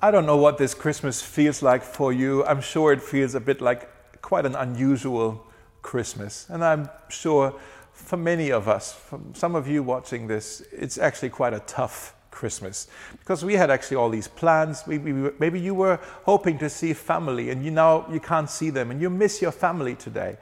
I don't know what this Christmas feels like for you. I'm sure it feels a bit like quite an unusual Christmas. And I'm sure for many of us, for some of you watching this, it's actually quite a tough Christmas because we had actually all these plans. Maybe you were hoping to see family and you now you can't see them and you miss your family today.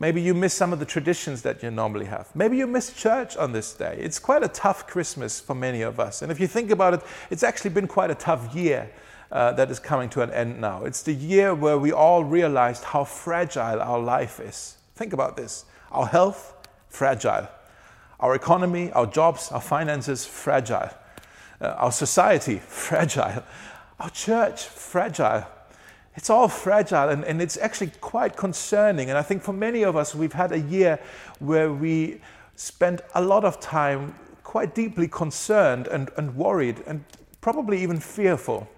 Maybe you miss some of the traditions that you normally have. Maybe you miss church on this day. It's quite a tough Christmas for many of us. And if you think about it, it's actually been quite a tough year uh, that is coming to an end now. It's the year where we all realized how fragile our life is. Think about this our health, fragile. Our economy, our jobs, our finances, fragile. Uh, our society, fragile. Our church, fragile it's all fragile and, and it's actually quite concerning. And I think for many of us, we've had a year where we spent a lot of time quite deeply concerned and, and worried and probably even fearful.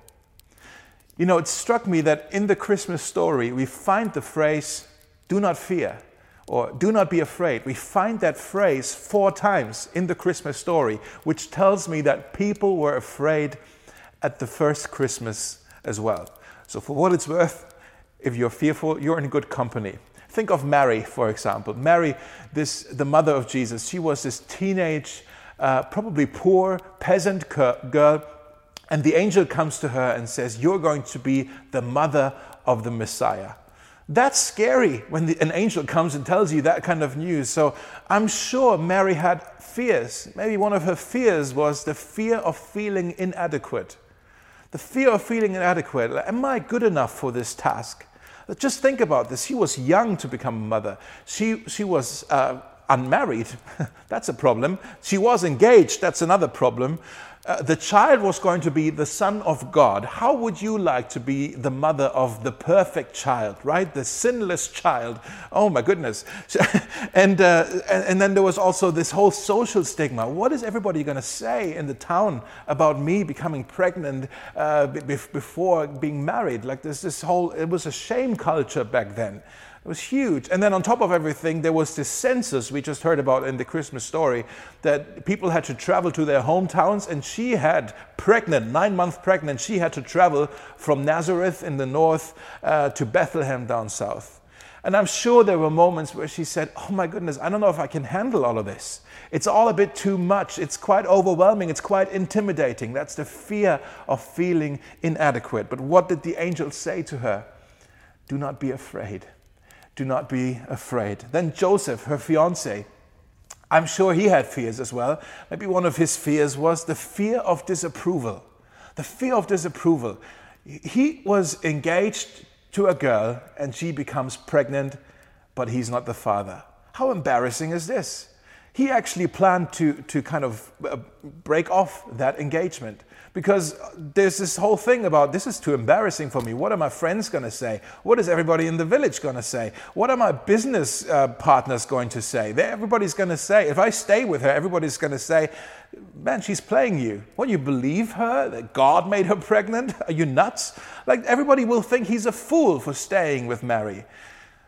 You know, it struck me that in the Christmas story, we find the phrase, do not fear, or do not be afraid. We find that phrase four times in the Christmas story, which tells me that people were afraid at the first Christmas as well. So, for what it's worth, if you're fearful, you're in good company. Think of Mary, for example. Mary, this, the mother of Jesus, she was this teenage, uh, probably poor peasant girl, and the angel comes to her and says, You're going to be the mother of the Messiah. That's scary when the, an angel comes and tells you that kind of news. So I'm sure Mary had fears. Maybe one of her fears was the fear of feeling inadequate. The fear of feeling inadequate. Am I good enough for this task? Just think about this. She was young to become a mother. She, she was uh, unmarried. That's a problem. She was engaged. That's another problem. Uh, the child was going to be the son of God. How would you like to be the mother of the perfect child, right? The sinless child. Oh my goodness. and, uh, and, then there was also this whole social stigma. What is everybody going to say in the town about me becoming pregnant uh, before being married? Like this, this whole, it was a shame culture back then. It was huge. And then on top of everything, there was this census we just heard about in the Christmas story that people had to travel to their hometowns. And she had, pregnant, nine months pregnant, she had to travel from Nazareth in the north uh, to Bethlehem down south. And I'm sure there were moments where she said, Oh my goodness, I don't know if I can handle all of this. It's all a bit too much. It's quite overwhelming. It's quite intimidating. That's the fear of feeling inadequate. But what did the angel say to her? Do not be afraid do not be afraid. Then Joseph, her fiance, I'm sure he had fears as well. Maybe one of his fears was the fear of disapproval. The fear of disapproval. He was engaged to a girl and she becomes pregnant, but he's not the father. How embarrassing is this? He actually planned to, to kind of uh, break off that engagement because there's this whole thing about this is too embarrassing for me. What are my friends going to say? What is everybody in the village going to say? What are my business uh, partners going to say? Everybody's going to say, if I stay with her, everybody's going to say, man, she's playing you. What, you believe her? That God made her pregnant? Are you nuts? Like, everybody will think he's a fool for staying with Mary.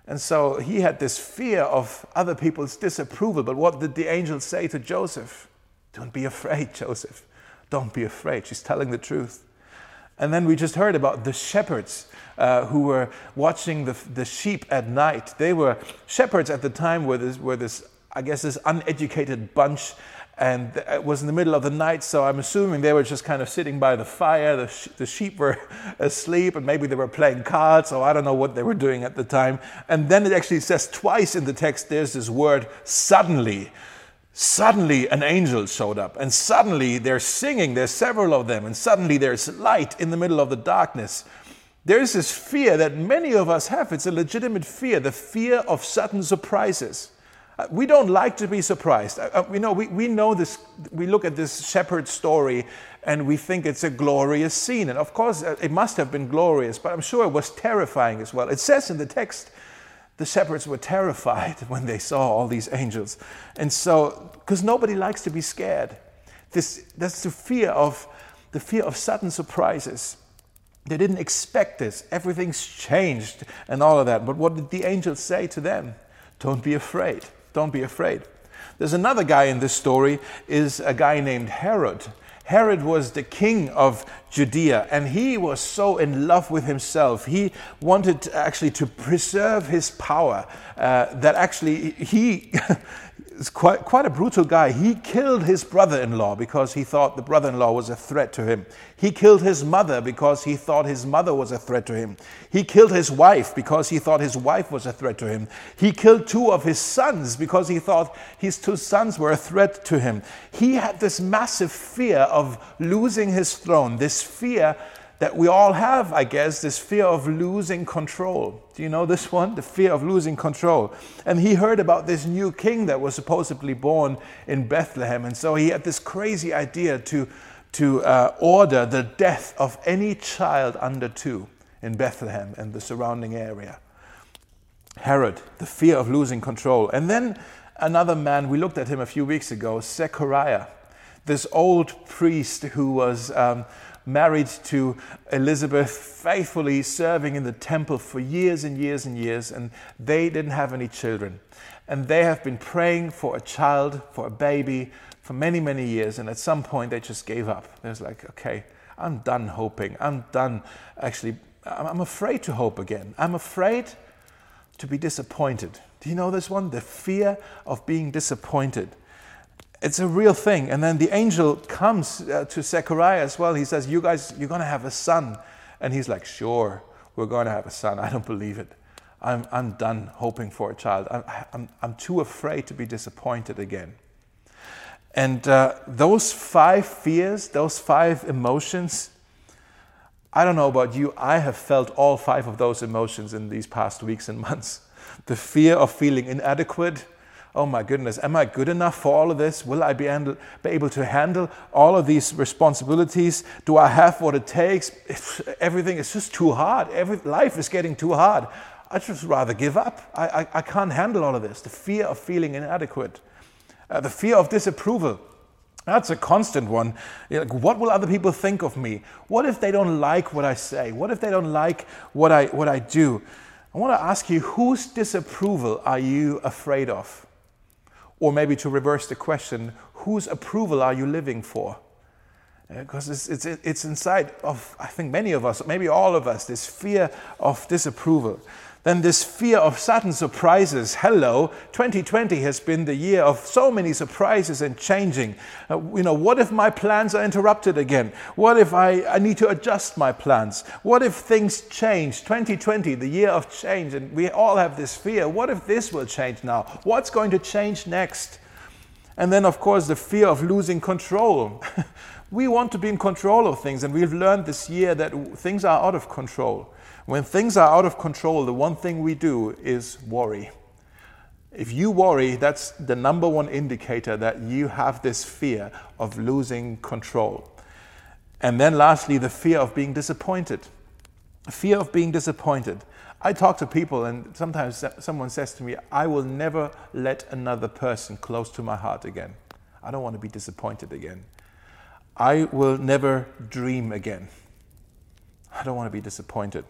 And so he had this fear of other people's disapproval. But what did the angel say to Joseph? Don't be afraid, Joseph. Don't be afraid. She's telling the truth. And then we just heard about the shepherds uh, who were watching the, the sheep at night. They were shepherds at the time, were this, were this, I guess, this uneducated bunch. And it was in the middle of the night, so I'm assuming they were just kind of sitting by the fire. The, sh- the sheep were asleep, and maybe they were playing cards, or I don't know what they were doing at the time. And then it actually says twice in the text there's this word, suddenly suddenly an angel showed up and suddenly they're singing there's several of them and suddenly there's light in the middle of the darkness. There's this fear that many of us have. It's a legitimate fear the fear of sudden surprises. Uh, we don't like to be surprised. Uh, uh, know we, we know this we look at this shepherd story and we think it's a glorious scene. And of course it must have been glorious but i'm sure it was terrifying as well. It says in the text the shepherds were terrified when they saw all these angels. And so, because nobody likes to be scared, this, that's the fear of the fear of sudden surprises. They didn't expect this. Everything's changed and all of that. But what did the angels say to them? Don't be afraid. Don't be afraid. There's another guy in this story, is a guy named Herod. Herod was the king of Judea, and he was so in love with himself. He wanted actually to preserve his power uh, that actually he is quite, quite a brutal guy. He killed his brother in law because he thought the brother in law was a threat to him. He killed his mother because he thought his mother was a threat to him. He killed his wife because he thought his wife was a threat to him. He killed two of his sons because he thought his two sons were a threat to him. He had this massive fear of losing his throne, this fear that we all have, I guess, this fear of losing control. Do you know this one? The fear of losing control. And he heard about this new king that was supposedly born in Bethlehem. And so he had this crazy idea to, to uh, order the death of any child under two in Bethlehem and the surrounding area. Herod, the fear of losing control. And then another man, we looked at him a few weeks ago, Zechariah, this old priest who was. Um, married to Elizabeth, faithfully serving in the temple for years and years and years, and they didn't have any children. And they have been praying for a child, for a baby, for many, many years. And at some point, they just gave up. They was like, okay, I'm done hoping. I'm done actually. I'm afraid to hope again. I'm afraid to be disappointed. Do you know this one? The fear of being disappointed. It's a real thing. And then the angel comes uh, to Zechariah as well. He says, You guys, you're going to have a son. And he's like, Sure, we're going to have a son. I don't believe it. I'm, I'm done hoping for a child. I'm, I'm, I'm too afraid to be disappointed again. And uh, those five fears, those five emotions, I don't know about you, I have felt all five of those emotions in these past weeks and months. The fear of feeling inadequate, oh my goodness, am I good enough for all of this? Will I be, handle, be able to handle all of these responsibilities? Do I have what it takes? Everything is just too hard. Every, life is getting too hard. I'd just rather give up. I, I, I can't handle all of this. The fear of feeling inadequate, uh, the fear of disapproval. That's a constant one. Like, what will other people think of me? What if they don't like what I say? What if they don't like what I, what I do? I want to ask you whose disapproval are you afraid of? Or maybe to reverse the question, whose approval are you living for? Because it's, it's, it's inside of, I think, many of us, maybe all of us, this fear of disapproval. Then this fear of sudden surprises. Hello, 2020 has been the year of so many surprises and changing. Uh, you know, what if my plans are interrupted again? What if I, I need to adjust my plans? What if things change? 2020, the year of change, and we all have this fear. What if this will change now? What's going to change next? And then, of course, the fear of losing control. we want to be in control of things, and we've learned this year that things are out of control. When things are out of control, the one thing we do is worry. If you worry, that's the number one indicator that you have this fear of losing control. And then, lastly, the fear of being disappointed. Fear of being disappointed. I talk to people, and sometimes someone says to me, I will never let another person close to my heart again. I don't want to be disappointed again. I will never dream again. I don't want to be disappointed.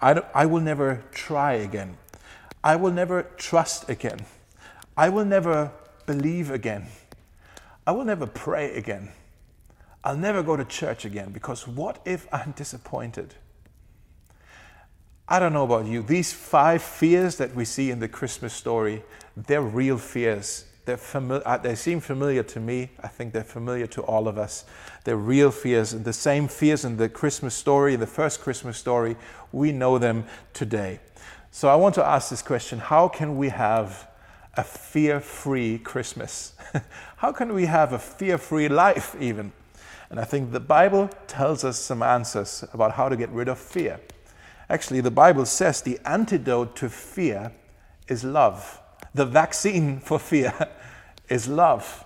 I, I will never try again. I will never trust again. I will never believe again. I will never pray again. I'll never go to church again because what if I'm disappointed? I don't know about you. These five fears that we see in the Christmas story, they're real fears. Fami- uh, they seem familiar to me. I think they're familiar to all of us. They're real fears. And the same fears in the Christmas story, the first Christmas story, we know them today. So I want to ask this question How can we have a fear free Christmas? How can we have a fear free life, even? And I think the Bible tells us some answers about how to get rid of fear. Actually, the Bible says the antidote to fear is love. The vaccine for fear is love.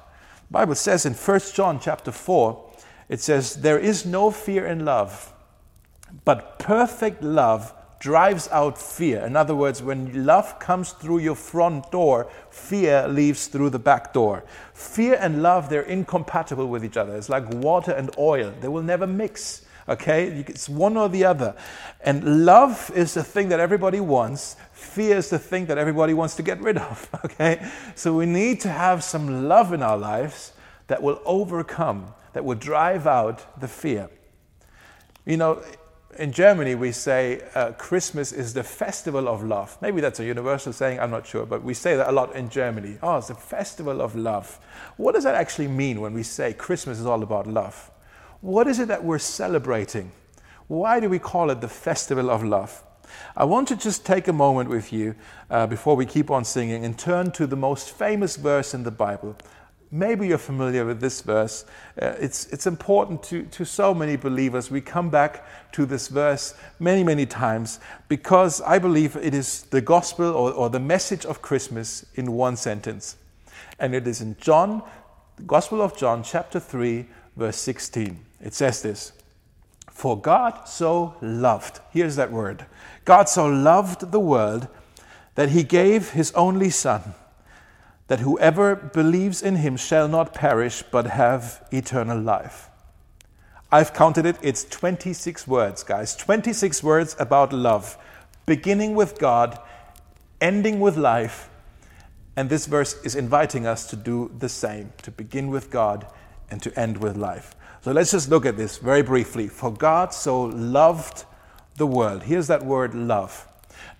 The Bible says in 1 John chapter 4, it says, There is no fear in love, but perfect love drives out fear. In other words, when love comes through your front door, fear leaves through the back door. Fear and love, they're incompatible with each other. It's like water and oil, they will never mix. Okay? It's one or the other. And love is the thing that everybody wants. Fear is the thing that everybody wants to get rid of. Okay? So we need to have some love in our lives that will overcome that will drive out the fear. You know, in Germany, we say uh, Christmas is the festival of love. Maybe that's a universal saying, I'm not sure, but we say that a lot in Germany. Oh, it's the festival of love. What does that actually mean when we say Christmas is all about love? What is it that we're celebrating? Why do we call it the festival of love? I want to just take a moment with you uh, before we keep on singing and turn to the most famous verse in the Bible, Maybe you're familiar with this verse. Uh, it's, it's important to, to so many believers. We come back to this verse many, many times because I believe it is the gospel or, or the message of Christmas in one sentence. And it is in John, the Gospel of John, chapter 3, verse 16. It says this For God so loved, here's that word God so loved the world that he gave his only Son that whoever believes in him shall not perish but have eternal life. I've counted it, it's 26 words, guys. 26 words about love, beginning with God, ending with life. And this verse is inviting us to do the same, to begin with God and to end with life. So let's just look at this very briefly. For God so loved the world. Here's that word love.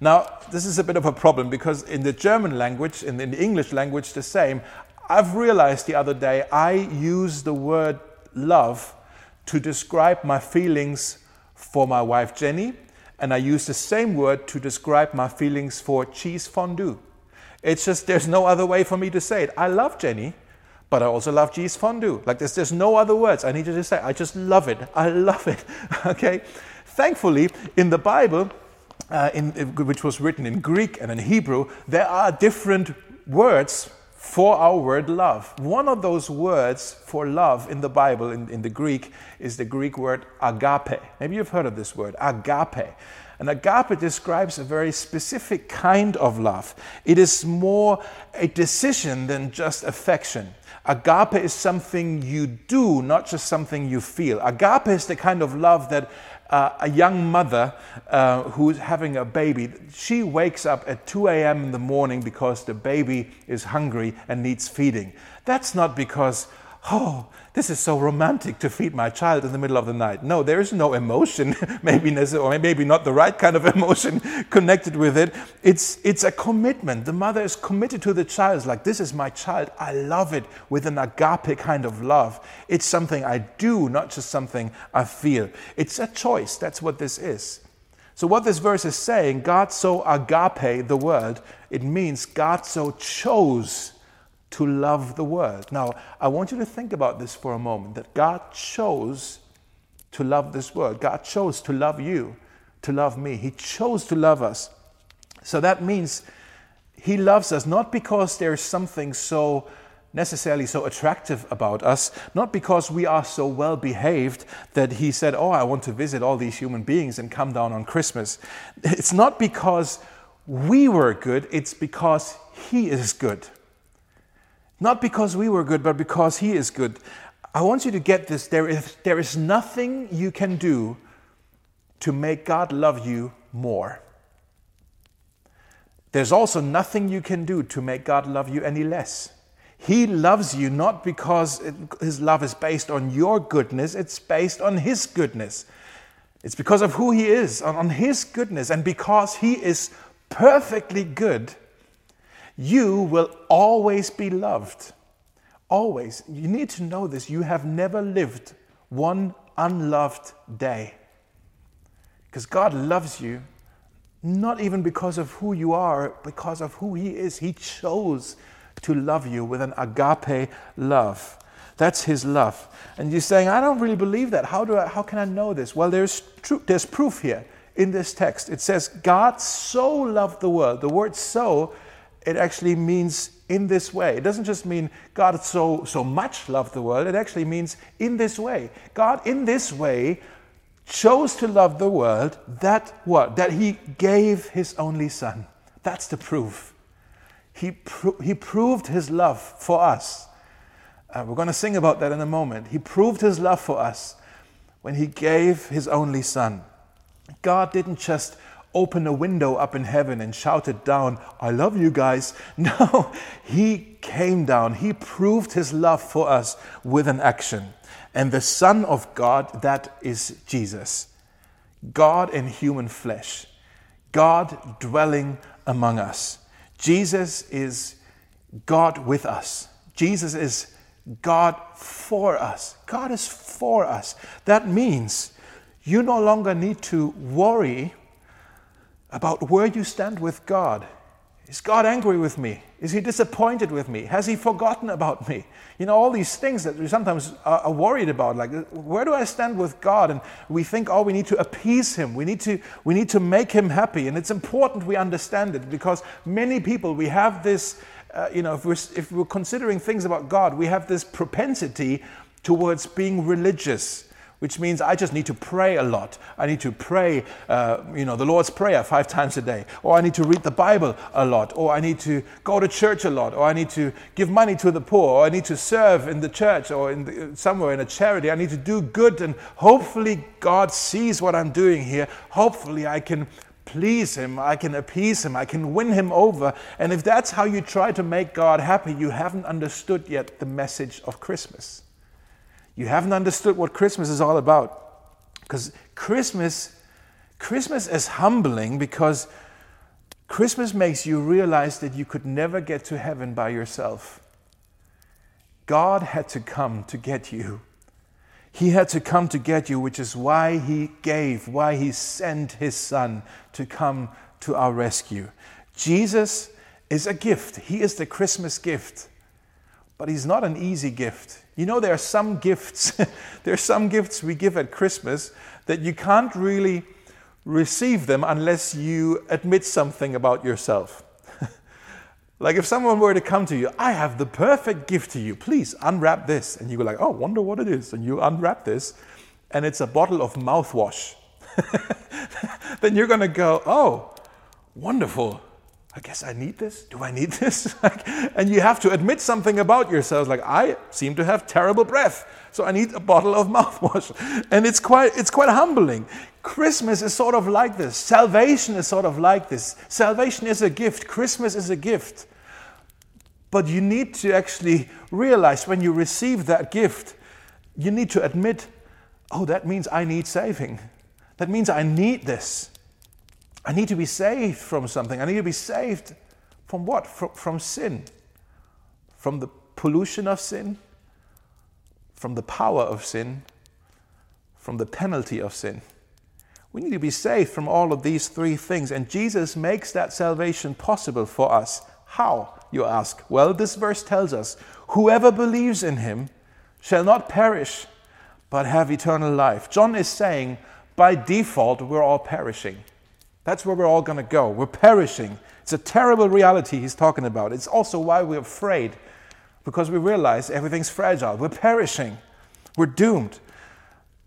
Now, this is a bit of a problem because in the German language, in the English language, the same. I've realized the other day I use the word love to describe my feelings for my wife Jenny, and I use the same word to describe my feelings for cheese fondue. It's just there's no other way for me to say it. I love Jenny, but I also love cheese fondue. Like there's, there's no other words. I need to just say I just love it. I love it. okay? Thankfully, in the Bible, uh, in, which was written in Greek and in Hebrew, there are different words for our word love. One of those words for love in the Bible, in, in the Greek, is the Greek word agape. Maybe you've heard of this word, agape. And agape describes a very specific kind of love. It is more a decision than just affection. Agape is something you do, not just something you feel. Agape is the kind of love that uh, a young mother uh, who's having a baby, she wakes up at 2 a.m. in the morning because the baby is hungry and needs feeding. That's not because oh, this is so romantic to feed my child in the middle of the night. No, there is no emotion, maybe or maybe not the right kind of emotion connected with it. It's it's a commitment. The mother is committed to the child. It's like this is my child. I love it with an agape kind of love. It's something I do, not just something I feel. It's a choice. That's what this is. So what this verse is saying, God so agape the world, it means God so chose to love the world. Now, I want you to think about this for a moment that God chose to love this world. God chose to love you, to love me. He chose to love us. So that means He loves us not because there's something so necessarily so attractive about us, not because we are so well behaved that He said, Oh, I want to visit all these human beings and come down on Christmas. It's not because we were good, it's because He is good. Not because we were good, but because He is good. I want you to get this. There is, there is nothing you can do to make God love you more. There's also nothing you can do to make God love you any less. He loves you not because it, His love is based on your goodness, it's based on His goodness. It's because of who He is, on His goodness, and because He is perfectly good you will always be loved. Always. You need to know this. You have never lived one unloved day. Because God loves you, not even because of who you are, because of who He is. He chose to love you with an agape love. That's His love. And you're saying, I don't really believe that. How, do I, how can I know this? Well, there's, tr- there's proof here in this text. It says, God so loved the world. The word so it actually means in this way. It doesn't just mean God so, so much loved the world, it actually means in this way. God, in this way, chose to love the world that what? That he gave his only son. That's the proof. He, pro- he proved his love for us. Uh, we're going to sing about that in a moment. He proved his love for us when he gave his only son. God didn't just opened a window up in heaven and shouted down, I love you guys. No, he came down. He proved his love for us with an action. And the Son of God, that is Jesus. God in human flesh, God dwelling among us. Jesus is God with us. Jesus is God for us. God is for us. That means you no longer need to worry about where you stand with God. Is God angry with me? Is he disappointed with me? Has he forgotten about me? You know, all these things that we sometimes are, worried about, like where do I stand with God? And we think, oh, we need to appease him. We need to, we need to make him happy. And it's important we understand it because many people, we have this, uh, you know, if we're, if we're considering things about God, we have this propensity towards being religious which means I just need to pray a lot. I need to pray, uh, you know, the Lord's Prayer five times a day, or I need to read the Bible a lot, or I need to go to church a lot, or I need to give money to the poor, or I need to serve in the church or in the, somewhere in a charity. I need to do good, and hopefully God sees what I'm doing here. Hopefully I can please him, I can appease him, I can win him over. And if that's how you try to make God happy, you haven't understood yet the message of Christmas. You haven't understood what Christmas is all about. Because Christmas, Christmas is humbling because Christmas makes you realize that you could never get to heaven by yourself. God had to come to get you. He had to come to get you, which is why He gave, why He sent His Son to come to our rescue. Jesus is a gift. He is the Christmas gift. But He's not an easy gift. You know, there are some gifts, there are some gifts we give at Christmas that you can't really receive them unless you admit something about yourself. like if someone were to come to you, I have the perfect gift to you, please unwrap this. And you go like, oh, wonder what it is. And you unwrap this, and it's a bottle of mouthwash. then you're to go, oh, wonderful. I guess I need this. Do I need this? and you have to admit something about yourself. Like I seem to have terrible breath, so I need a bottle of mouthwash. And it's quite it's quite humbling. Christmas is sort of like this. Salvation is sort of like this. Salvation is a gift. Christmas is a gift. But you need to actually realize when you receive that gift, you need to admit, oh, that means I need saving. That means I need this. I need to be saved from something. I need to be saved from what? From, from sin. From the pollution of sin, from the power of sin, from the penalty of sin. We need to be saved from all of these three things, and Jesus makes that salvation possible for us. How, you ask? Well, this verse tells us whoever believes in him shall not perish, but have eternal life. John is saying, by default, we're all perishing. That's where we're all going to go. We're perishing. It's a terrible reality he's talking about. It's also why we're afraid, because we realize everything's fragile. We're perishing. We're doomed.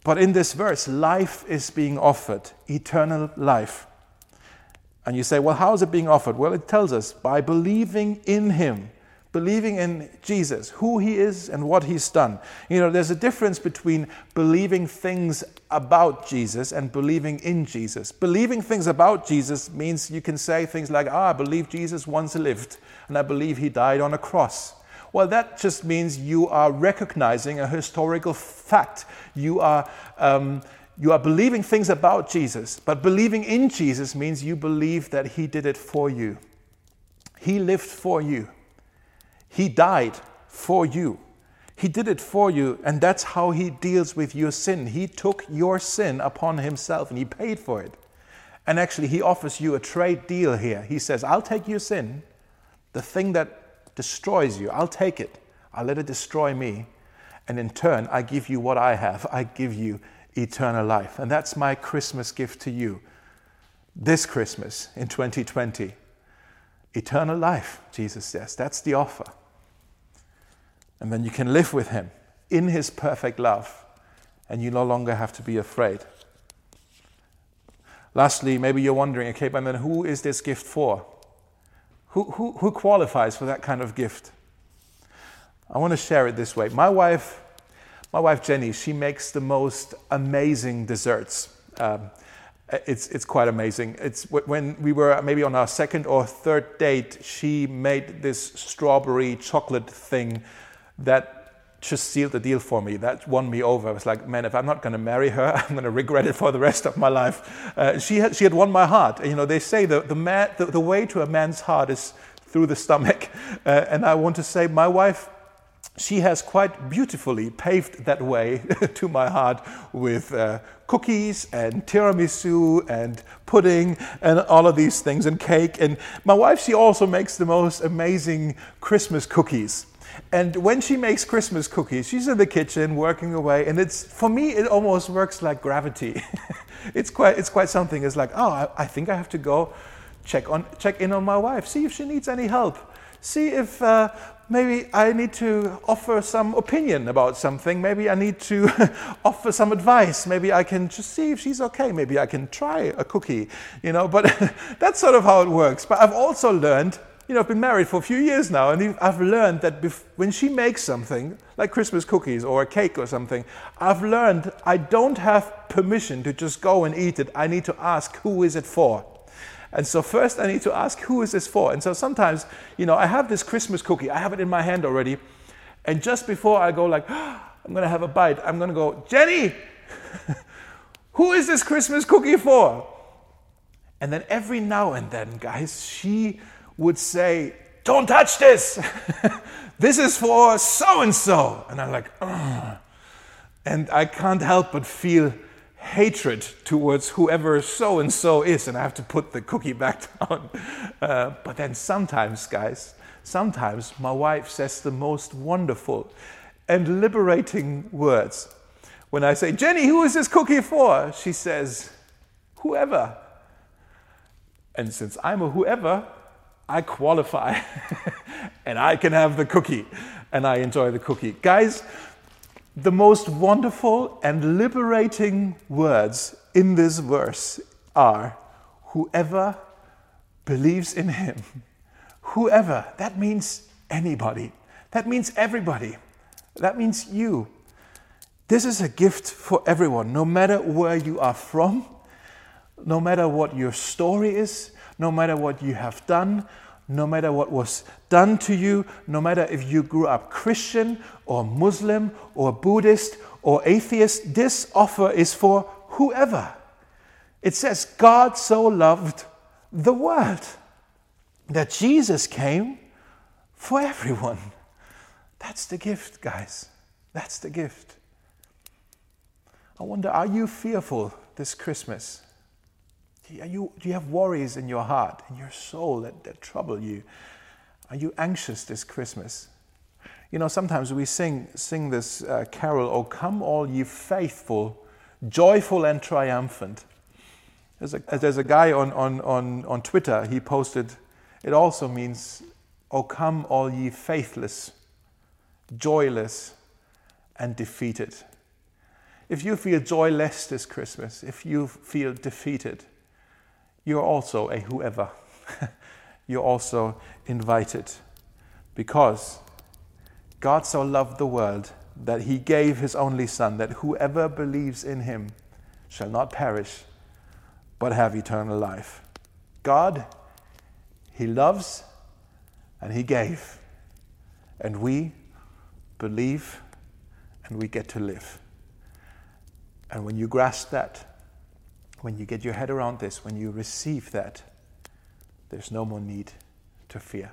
But in this verse, life is being offered, eternal life. And you say, well, how is it being offered? Well, it tells us by believing in him believing in Jesus, who he is and what he's done. You know, there's a difference between believing things about Jesus and believing in Jesus. Believing things about Jesus means you can say things like, ah, I believe Jesus once lived and I believe he died on a cross. Well, that just means you are recognizing a historical fact. You are. Um, you are believing things about Jesus, but believing in Jesus means you believe that He did it for you. He lived for you. He died for you. He did it for you, and that's how He deals with your sin. He took your sin upon Himself and He paid for it. And actually, He offers you a trade deal here. He says, I'll take your sin, the thing that destroys you, I'll take it. I'll let it destroy me. And in turn, I give you what I have. I give you eternal life. And that's my Christmas gift to you this Christmas in 2020. Eternal life, Jesus says. That's the offer. And then you can live with Him in His perfect love, and you no longer have to be afraid. Lastly, maybe you're wondering, okay, but then who is this gift for? Who, who, who qualifies for that kind of gift? I want to share it this way. My wife, my wife Jenny, she makes the most amazing desserts. Um, it's, it's quite amazing. It's when we were maybe on our second or third date, she made this strawberry chocolate thing that just sealed the deal for me. That won me over. I was like, man, if I'm not going to marry her, I'm going to regret it for the rest of my life. Uh, she, had, she had won my heart. You know, they say the, the, man, the, the way to a man's heart is through the stomach. Uh, and I want to say, my wife, she has quite beautifully paved that way to my heart with uh, cookies and tiramisu and pudding and all of these things and cake. And my wife, she also makes the most amazing Christmas cookies. And when she makes Christmas cookies, she's in the kitchen working away, and it's for me it almost works like gravity. it's quite it's quite something. It's like oh, I, I, think I have to go check on check in on my wife, see if she needs any help, see if uh, maybe I need to offer some opinion about something. Maybe I need to offer some advice. Maybe I can just see if she's okay. Maybe I can try a cookie, you know. But that's sort of how it works. But I've also learned you know, I've been married for a few years now, and I've learned that when she makes something, like Christmas cookies or a cake or something, I've learned I don't have permission to just go and eat it. I need to ask, who is it for? And so first I need to ask, who is this for? And so sometimes, you know, I have this Christmas cookie, I have it in my hand already, and just before I go like, oh, I'm gonna have a bite, I'm gonna go, Jenny, who is this Christmas cookie for? And then every now and then, guys, she would say, Don't touch this. this is for so and so. And I'm like, Ugh. And I can't help but feel hatred towards whoever so and so is. And I have to put the cookie back down. Uh, but then sometimes, guys, sometimes my wife says the most wonderful and liberating words. When I say, Jenny, who is this cookie for? She says, whoever. And since I'm a whoever, I qualify and I can have the cookie and I enjoy the cookie. Guys, the most wonderful and liberating words in this verse are whoever believes in him. Whoever, that means anybody. That means everybody. That means you. This is a gift for everyone, no matter where you are from, no matter what your story is, no matter what you have done, no matter what was done to you, no matter if you grew up Christian or Muslim or Buddhist or atheist, this offer is for whoever. It says, God so loved the world that Jesus came for everyone. That's the gift, guys. That's the gift. I wonder, are you fearful this Christmas? Are you, do you have worries in your heart, in your soul that, that trouble you? Are you anxious this Christmas? You know, sometimes we sing, sing this uh, carol, Oh, come all ye faithful, joyful and triumphant. There's a, there's a guy on, on, on, on Twitter, he posted, it also means, Oh, come all ye faithless, joyless, and defeated. If you feel joyless this Christmas, if you feel defeated, you're also a whoever. you're also invited because God so loved the world that he gave his only Son, that whoever believes in him shall not perish but have eternal life. God, he loves and he gave. And we believe and we get to live. And when you grasp that, when you get your head around this, when you receive that, there's no more need to fear.